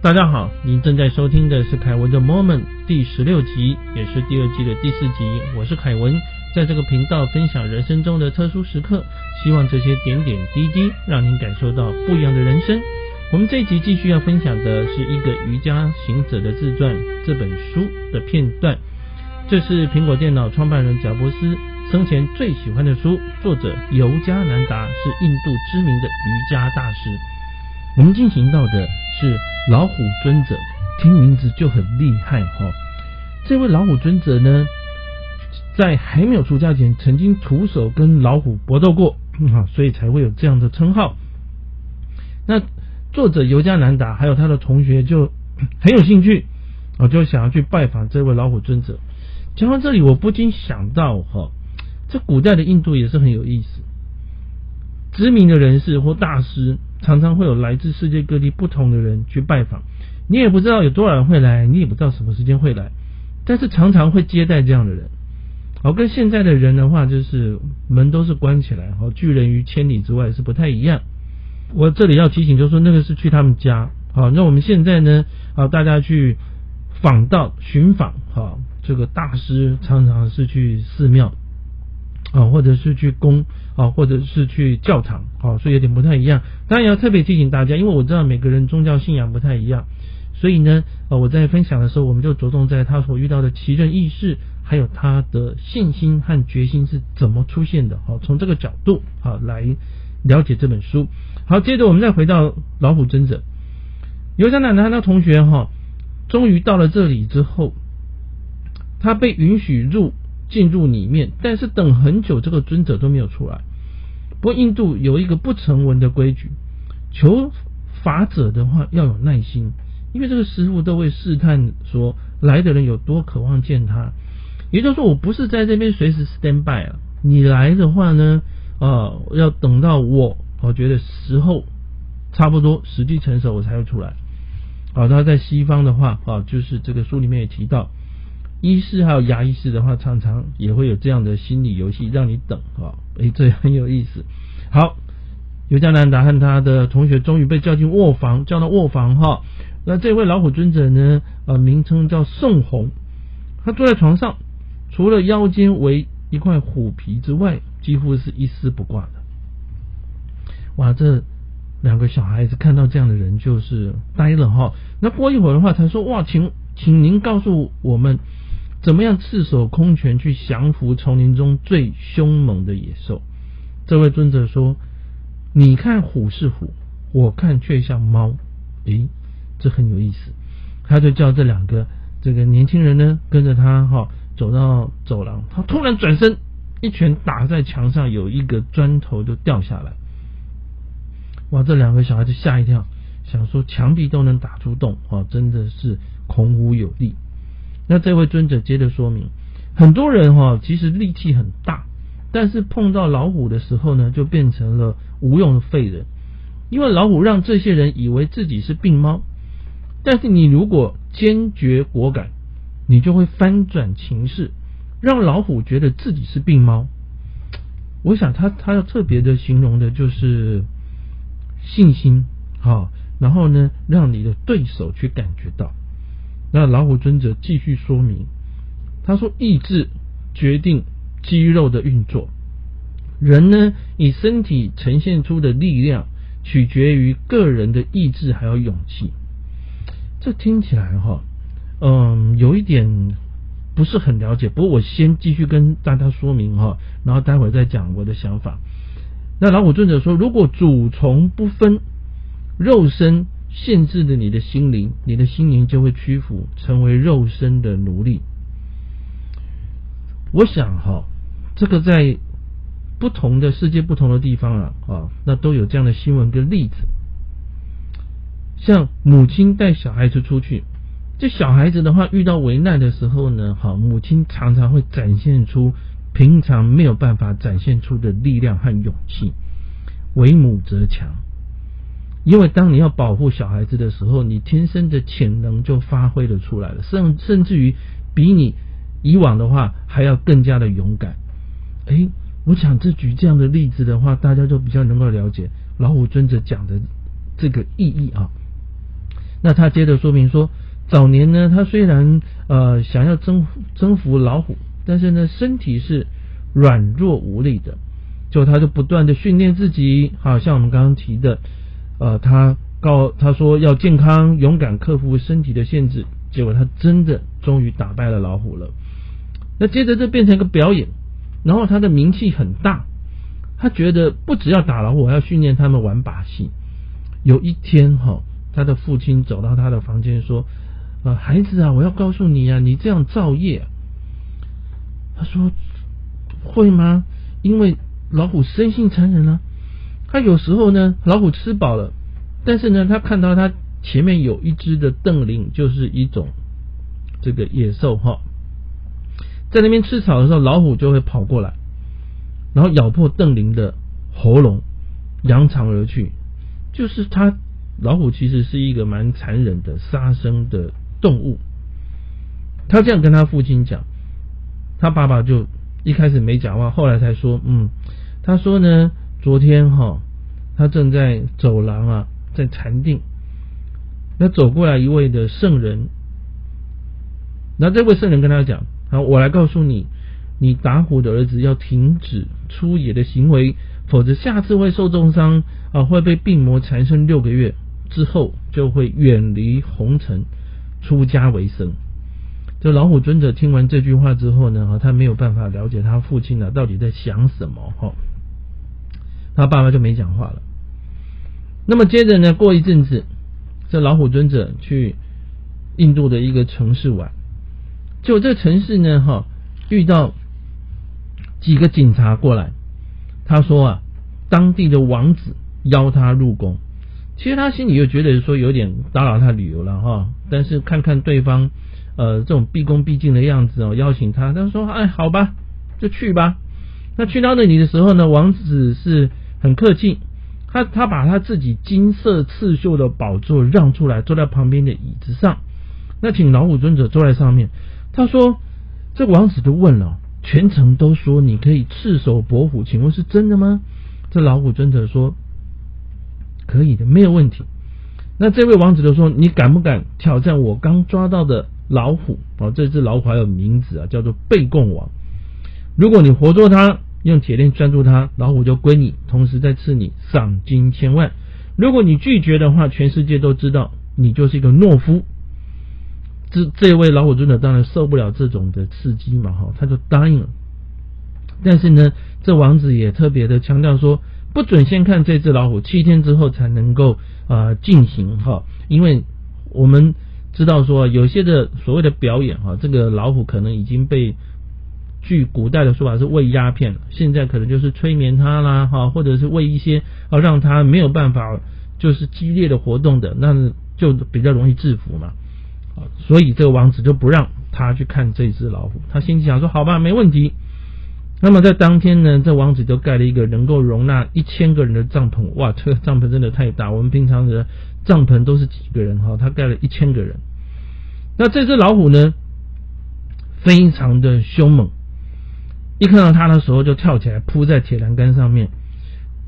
大家好，您正在收听的是凯文的 Moment 第十六集，也是第二季的第四集。我是凯文，在这个频道分享人生中的特殊时刻，希望这些点点滴滴让您感受到不一样的人生。我们这一集继续要分享的是一个瑜伽行者的自传这本书的片段。这是苹果电脑创办人贾伯斯生前最喜欢的书，作者尤加南达是印度知名的瑜伽大师。我们进行到的是老虎尊者，听名字就很厉害哈。这位老虎尊者呢，在还没有出家前，曾经徒手跟老虎搏斗过，哈，所以才会有这样的称号。那作者尤加南达还有他的同学就很有兴趣，我就想要去拜访这位老虎尊者。讲到这里，我不禁想到哈，这古代的印度也是很有意思，知名的人士或大师。常常会有来自世界各地不同的人去拜访，你也不知道有多少人会来，你也不知道什么时间会来，但是常常会接待这样的人。好，跟现在的人的话，就是门都是关起来，好，拒人于千里之外是不太一样。我这里要提醒，就是说那个是去他们家，好，那我们现在呢，好，大家去访道寻访，好，这个大师常常是去寺庙。啊，或者是去宫啊，或者是去教堂啊，所以有点不太一样。当然要特别提醒大家，因为我知道每个人宗教信仰不太一样，所以呢，呃，我在分享的时候，我们就着重在他所遇到的奇人异事，还有他的信心和决心是怎么出现的。好，从这个角度好来了解这本书。好，接着我们再回到老虎尊者，尤加奶奶那同学哈，终于到了这里之后，他被允许入。进入里面，但是等很久，这个尊者都没有出来。不过印度有一个不成文的规矩，求法者的话要有耐心，因为这个师傅都会试探说来的人有多渴望见他。也就是说，我不是在这边随时 stand by 啊，你来的话呢，啊，要等到我我觉得时候差不多，时机成熟，我才会出来。好，他在西方的话，啊，就是这个书里面也提到。医师还有牙医师的话，常常也会有这样的心理游戏，让你等啊，诶，这很有意思。好，尤加南达和他的同学终于被叫进卧房，叫到卧房哈。那这位老虎尊者呢，呃，名称叫宋红，他坐在床上，除了腰间围一块虎皮之外，几乎是一丝不挂的。哇，这两个小孩子看到这样的人就是呆了哈。那过一会儿的话，才说哇，请请您告诉我们。怎么样赤手空拳去降服丛林中最凶猛的野兽？这位尊者说：“你看虎是虎，我看却像猫。”诶，这很有意思。他就叫这两个这个年轻人呢，跟着他哈走到走廊。他突然转身，一拳打在墙上，有一个砖头就掉下来。哇！这两个小孩子吓一跳，想说墙壁都能打出洞啊，真的是孔武有力。那这位尊者接着说明，很多人哈其实力气很大，但是碰到老虎的时候呢，就变成了无用的废人，因为老虎让这些人以为自己是病猫。但是你如果坚决果敢，你就会翻转情势，让老虎觉得自己是病猫。我想他他要特别的形容的就是信心，好，然后呢，让你的对手去感觉到。那老虎尊者继续说明，他说：“意志决定肌肉的运作，人呢以身体呈现出的力量，取决于个人的意志还有勇气。”这听起来哈，嗯，有一点不是很了解。不过我先继续跟大家说明哈，然后待会再讲我的想法。那老虎尊者说：“如果主从不分，肉身。”限制了你的心灵，你的心灵就会屈服，成为肉身的奴隶。我想哈，这个在不同的世界、不同的地方啊，啊，那都有这样的新闻跟例子。像母亲带小孩子出去，这小孩子的话遇到危难的时候呢，哈，母亲常常会展现出平常没有办法展现出的力量和勇气。为母则强。因为当你要保护小孩子的时候，你天生的潜能就发挥了出来了，甚甚至于比你以往的话还要更加的勇敢。哎，我想这举这样的例子的话，大家就比较能够了解老虎尊者讲的这个意义啊。那他接着说明说，早年呢，他虽然呃想要征征服老虎，但是呢，身体是软弱无力的，就他就不断的训练自己，好像我们刚刚提的，呃，他告他说要健康勇敢克服身体的限制，结果他真的终于打败了老虎了。那接着这变成一个表演，然后他的名气很大，他觉得不只要打老虎，还要训练他们玩把戏。有一天哈。他的父亲走到他的房间说：“呃，孩子啊，我要告诉你啊，你这样造业。”他说：“会吗？因为老虎生性残忍啊。他有时候呢，老虎吃饱了，但是呢，他看到他前面有一只的瞪羚，就是一种这个野兽哈，在那边吃草的时候，老虎就会跑过来，然后咬破瞪羚的喉咙，扬长而去，就是他。”老虎其实是一个蛮残忍的杀生的动物。他这样跟他父亲讲，他爸爸就一开始没讲话，后来才说：“嗯，他说呢，昨天哈，他正在走廊啊，在禅定，那走过来一位的圣人，那这位圣人跟他讲：，好，我来告诉你，你打虎的儿子要停止出野的行为，否则下次会受重伤啊，会被病魔缠身六个月。”之后就会远离红尘，出家为僧。这老虎尊者听完这句话之后呢，他没有办法了解他父亲呢到底在想什么，哈，他爸爸就没讲话了。那么接着呢，过一阵子，这老虎尊者去印度的一个城市玩，就这城市呢，哈，遇到几个警察过来，他说啊，当地的王子邀他入宫。其实他心里又觉得说有点打扰他旅游了哈，但是看看对方呃这种毕恭毕敬的样子哦，邀请他，他说哎好吧，就去吧。那去到那里的时候呢，王子是很客气，他他把他自己金色刺绣的宝座让出来，坐在旁边的椅子上，那请老虎尊者坐在上面。他说这王子就问了，全程都说你可以赤手搏虎，请问是真的吗？这老虎尊者说。可以的，没有问题。那这位王子就说：“你敢不敢挑战我刚抓到的老虎？哦，这只老虎还有名字啊，叫做背贡王。如果你活捉它，用铁链拴住它，老虎就归你，同时再赐你赏金千万。如果你拒绝的话，全世界都知道你就是一个懦夫。”这这位老虎尊者当然受不了这种的刺激嘛，哈，他就答应了。但是呢，这王子也特别的强调说。不准先看这只老虎，七天之后才能够啊进行哈，因为我们知道说有些的所谓的表演哈，这个老虎可能已经被据古代的说法是喂鸦片，现在可能就是催眠它啦哈，或者是喂一些啊让它没有办法就是激烈的活动的，那就比较容易制服嘛，所以这个王子就不让他去看这只老虎，他心里想说好吧，没问题。那么在当天呢，这王子就盖了一个能够容纳一千个人的帐篷。哇，这个帐篷真的太大！我们平常的帐篷都是几个人哈，他盖了一千个人。那这只老虎呢，非常的凶猛，一看到他的时候就跳起来扑在铁栏杆上面。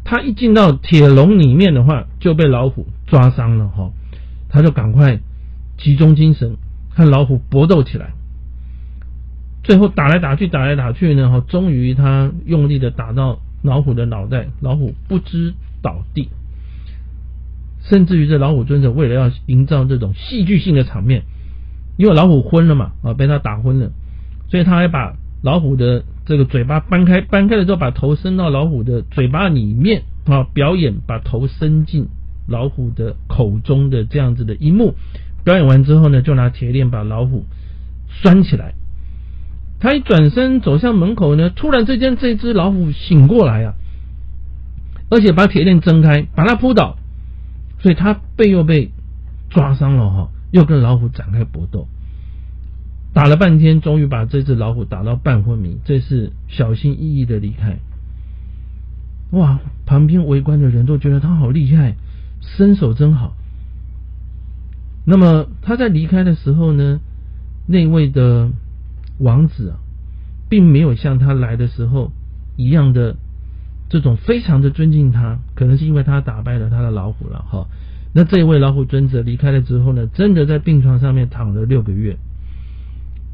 他一进到铁笼里面的话，就被老虎抓伤了哈。他就赶快集中精神和老虎搏斗起来。最后打来打去，打来打去呢，哈，终于他用力的打到老虎的脑袋，老虎不知倒地。甚至于这老虎尊者为了要营造这种戏剧性的场面，因为老虎昏了嘛，啊，被他打昏了，所以他还把老虎的这个嘴巴搬开，搬开了之后把头伸到老虎的嘴巴里面，啊，表演把头伸进老虎的口中的这样子的一幕。表演完之后呢，就拿铁链把老虎拴起来。他一转身走向门口呢，突然之间这只老虎醒过来啊，而且把铁链挣开，把它扑倒，所以他背又被抓伤了哈，又跟老虎展开搏斗，打了半天，终于把这只老虎打到半昏迷，这次小心翼翼的离开。哇，旁边围观的人都觉得他好厉害，身手真好。那么他在离开的时候呢，那位的。王子啊，并没有像他来的时候一样的这种非常的尊敬他，可能是因为他打败了他的老虎了哈，那这位老虎尊者离开了之后呢，真的在病床上面躺了六个月。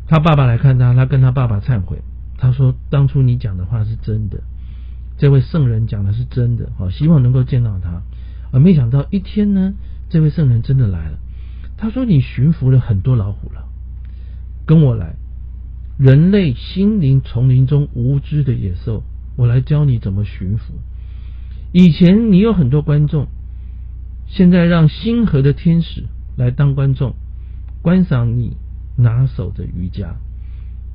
他爸爸来看他，他跟他爸爸忏悔，他说：“当初你讲的话是真的，这位圣人讲的是真的，好，希望能够见到他。”而没想到一天呢，这位圣人真的来了。他说：“你驯服了很多老虎了，跟我来。人类心灵丛林中无知的野兽，我来教你怎么驯服。以前你有很多观众。”现在让星河的天使来当观众，观赏你拿手的瑜伽。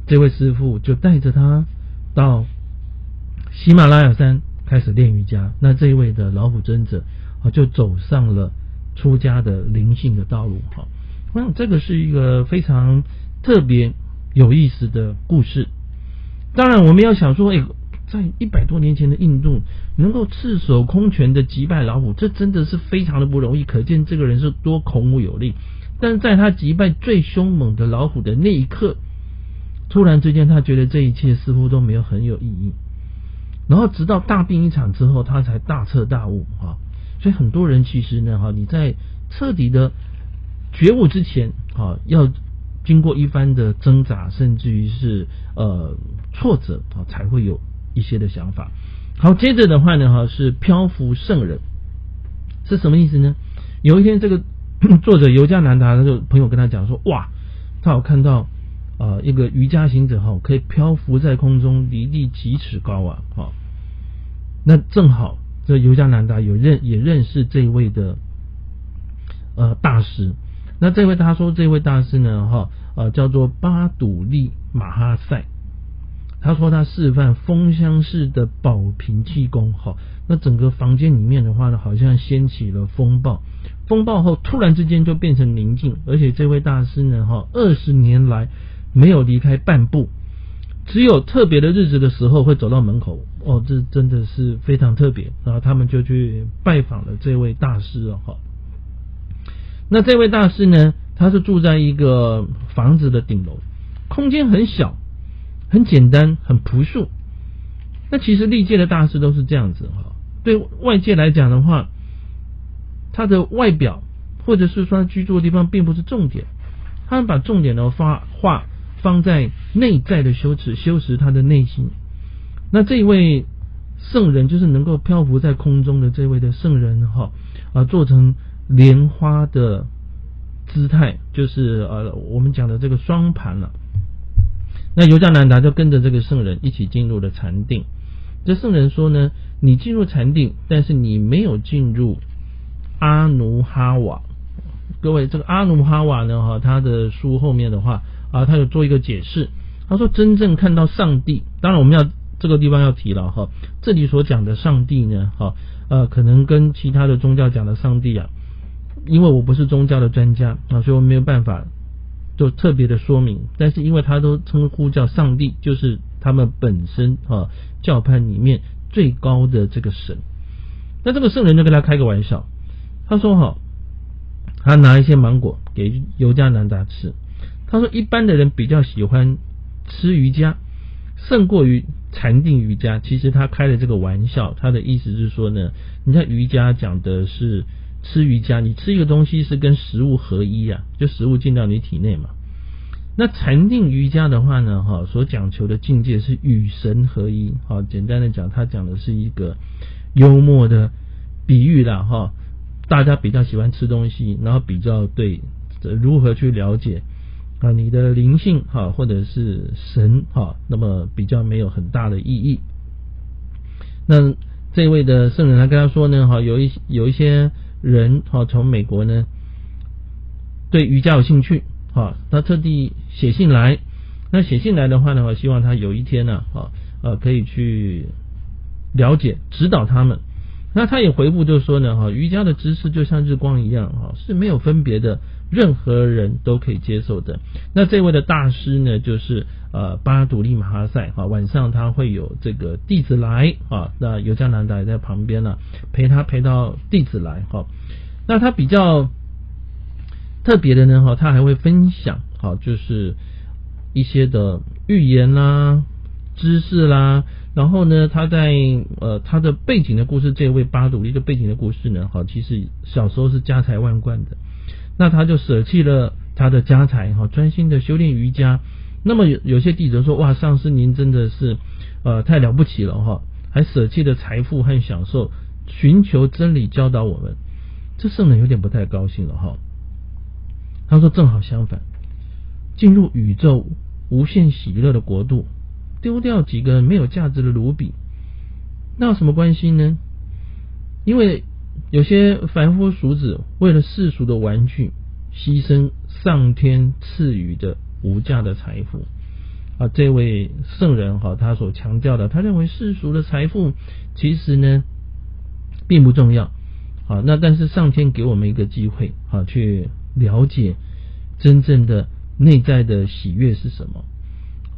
这位师傅就带着他到喜马拉雅山开始练瑜伽。那这一位的老虎尊者啊，就走上了出家的灵性的道路。哈，我想这个是一个非常特别有意思的故事。当然，我们要想说，哎。在一百多年前的印度，能够赤手空拳的击败老虎，这真的是非常的不容易。可见这个人是多孔武有力。但是在他击败最凶猛的老虎的那一刻，突然之间，他觉得这一切似乎都没有很有意义。然后直到大病一场之后，他才大彻大悟啊！所以很多人其实呢，哈，你在彻底的觉悟之前，啊，要经过一番的挣扎，甚至于是呃挫折啊，才会有。一些的想法，好，接着的话呢，哈是漂浮圣人是什么意思呢？有一天，这个 作者尤加南达他就朋友跟他讲说，哇，他有看到啊一个瑜伽行者哈，可以漂浮在空中，离地几尺高啊，哈，那正好这尤加南达有认也认识这位的呃大师，那这位他说这位大师呢，哈呃叫做巴堵利马哈塞。他说他示范风箱式的保平气功，哈，那整个房间里面的话呢，好像掀起了风暴，风暴后突然之间就变成宁静，而且这位大师呢，哈，二十年来没有离开半步，只有特别的日子的时候会走到门口，哦，这真的是非常特别，然后他们就去拜访了这位大师了，哈，那这位大师呢，他是住在一个房子的顶楼，空间很小。很简单，很朴素。那其实历届的大师都是这样子哈。对外界来讲的话，他的外表或者是说居住的地方并不是重点，他们把重点呢发画放在内在的修持，修持他的内心。那这一位圣人就是能够漂浮在空中的这位的圣人哈啊，做成莲花的姿态，就是呃我们讲的这个双盘了。那尤加南达就跟着这个圣人一起进入了禅定。这圣人说呢：“你进入禅定，但是你没有进入阿努哈瓦。”各位，这个阿努哈瓦呢？哈，他的书后面的话啊，他有做一个解释。他说：“真正看到上帝，当然我们要这个地方要提了哈。这里所讲的上帝呢，哈呃，可能跟其他的宗教讲的上帝啊，因为我不是宗教的专家啊，所以我没有办法。”就特别的说明，但是因为他都称呼叫上帝，就是他们本身啊教派里面最高的这个神。那这个圣人就跟他开个玩笑，他说哈，他拿一些芒果给尤加南达吃。他说一般的人比较喜欢吃瑜伽，胜过于禅定瑜伽。其实他开的这个玩笑，他的意思是说呢，你看瑜伽讲的是。吃瑜伽，你吃一个东西是跟食物合一啊，就食物进到你体内嘛。那禅定瑜伽的话呢，哈，所讲求的境界是与神合一。好，简单的讲，他讲的是一个幽默的比喻啦，哈。大家比较喜欢吃东西，然后比较对如何去了解啊你的灵性哈，或者是神哈，那么比较没有很大的意义。那这位的圣人他跟他说呢，哈，有一有一些。人哈从美国呢对瑜伽有兴趣哈，他特地写信来，那写信来的话呢，我希望他有一天呢，哈呃可以去了解指导他们。那他也回复就说呢，哈瑜伽的知识就像日光一样哈是没有分别的，任何人都可以接受的。那这位的大师呢，就是呃巴杜利马哈塞哈，晚上他会有这个弟子来啊，那尤加南达也在旁边呢，陪他陪到弟子来哈。那他比较特别的呢哈，他还会分享好就是一些的预言啦、知识啦，然后呢，他在呃他的背景的故事，这位巴鲁一个背景的故事呢，哈，其实小时候是家财万贯的，那他就舍弃了他的家财，哈，专心的修炼瑜伽。那么有有些弟子说，哇，上师您真的是呃太了不起了，哈，还舍弃了财富和享受，寻求真理教导我们。这圣人有点不太高兴了，哈。他说正好相反，进入宇宙无限喜乐的国度。丢掉几个没有价值的卢比，那有什么关系呢？因为有些凡夫俗子为了世俗的玩具，牺牲上天赐予的无价的财富啊！这位圣人哈，他所强调的，他认为世俗的财富其实呢并不重要啊。那但是上天给我们一个机会啊，去了解真正的内在的喜悦是什么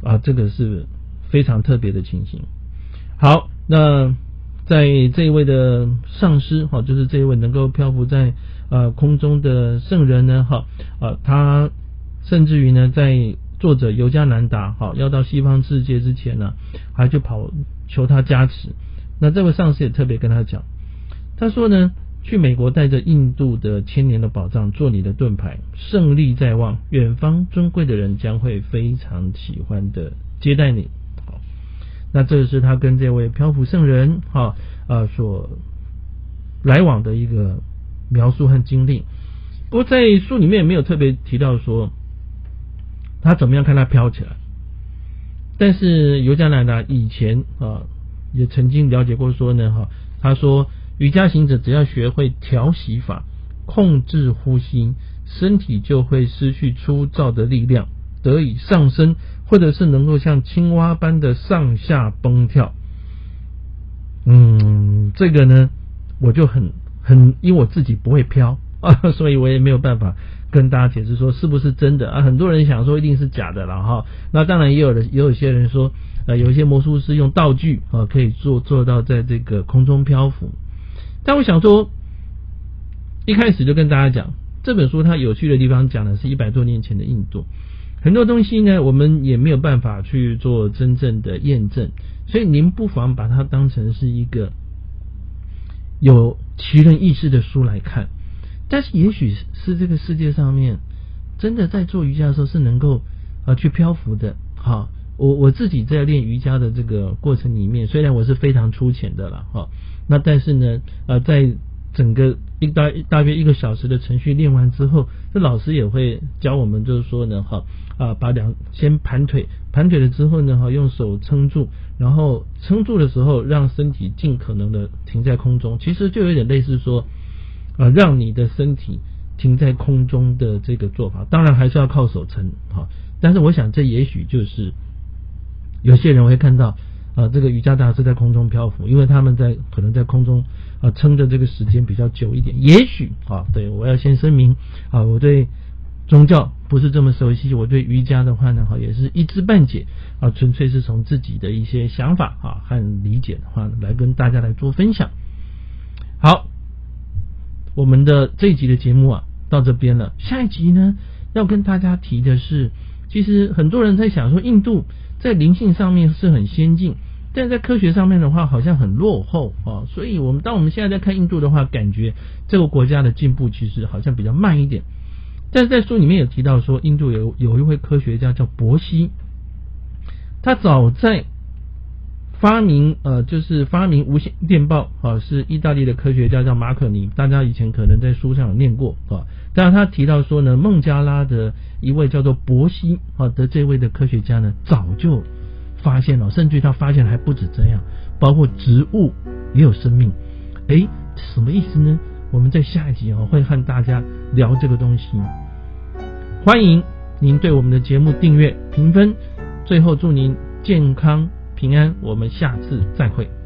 啊？这个是。非常特别的情形。好，那在这一位的上师哈，就是这一位能够漂浮在呃空中的圣人呢，哈呃，他甚至于呢，在作者尤加南达哈要到西方世界之前呢，还就跑求他加持。那这位上师也特别跟他讲，他说呢，去美国带着印度的千年的宝藏做你的盾牌，胜利在望，远方尊贵的人将会非常喜欢的接待你。那这是他跟这位漂浮圣人哈啊所来往的一个描述和经历。不过在书里面没有特别提到说他怎么样看他飘起来。但是尤加南达以前啊也曾经了解过说呢哈，他说瑜伽行者只要学会调息法，控制呼吸，身体就会失去粗糙的力量，得以上升。或者是能够像青蛙般的上下蹦跳，嗯，这个呢，我就很很，因为我自己不会飘啊，所以我也没有办法跟大家解释说是不是真的啊。很多人想说一定是假的了哈。那当然也有的，也有些人说，呃，有一些魔术师用道具啊，可以做做到在这个空中漂浮。但我想说，一开始就跟大家讲，这本书它有趣的地方讲的是一百多年前的印度。很多东西呢，我们也没有办法去做真正的验证，所以您不妨把它当成是一个有奇人异事的书来看。但是，也许是这个世界上面真的在做瑜伽的时候是能够啊去漂浮的。好，我我自己在练瑜伽的这个过程里面，虽然我是非常粗浅的了，哈，那但是呢，呃，在整个一大大约一个小时的程序练完之后，这老师也会教我们，就是说呢，哈啊，把两先盘腿，盘腿了之后呢，哈，用手撑住，然后撑住的时候，让身体尽可能的停在空中，其实就有点类似说，啊，让你的身体停在空中的这个做法，当然还是要靠手撑，哈，但是我想这也许就是有些人会看到。啊，这个瑜伽大师在空中漂浮，因为他们在可能在空中啊撑的这个时间比较久一点。也许啊，对我要先声明啊，我对宗教不是这么熟悉，我对瑜伽的话呢，哈，也是一知半解啊，纯粹是从自己的一些想法啊和理解的话来跟大家来做分享。好，我们的这一集的节目啊到这边了，下一集呢要跟大家提的是，其实很多人在想说印度。在灵性上面是很先进，但在科学上面的话好像很落后啊。所以，我们当我们现在在看印度的话，感觉这个国家的进步其实好像比较慢一点。但是在书里面有提到说，印度有有一位科学家叫博西，他早在。发明呃，就是发明无线电报啊，是意大利的科学家叫马可尼，大家以前可能在书上有念过啊。但是他提到说呢，孟加拉的一位叫做博西啊的这位的科学家呢，早就发现了，甚至他发现还不止这样，包括植物也有生命。哎，什么意思呢？我们在下一集哦会和大家聊这个东西。欢迎您对我们的节目订阅、评分，最后祝您健康。平安，我们下次再会。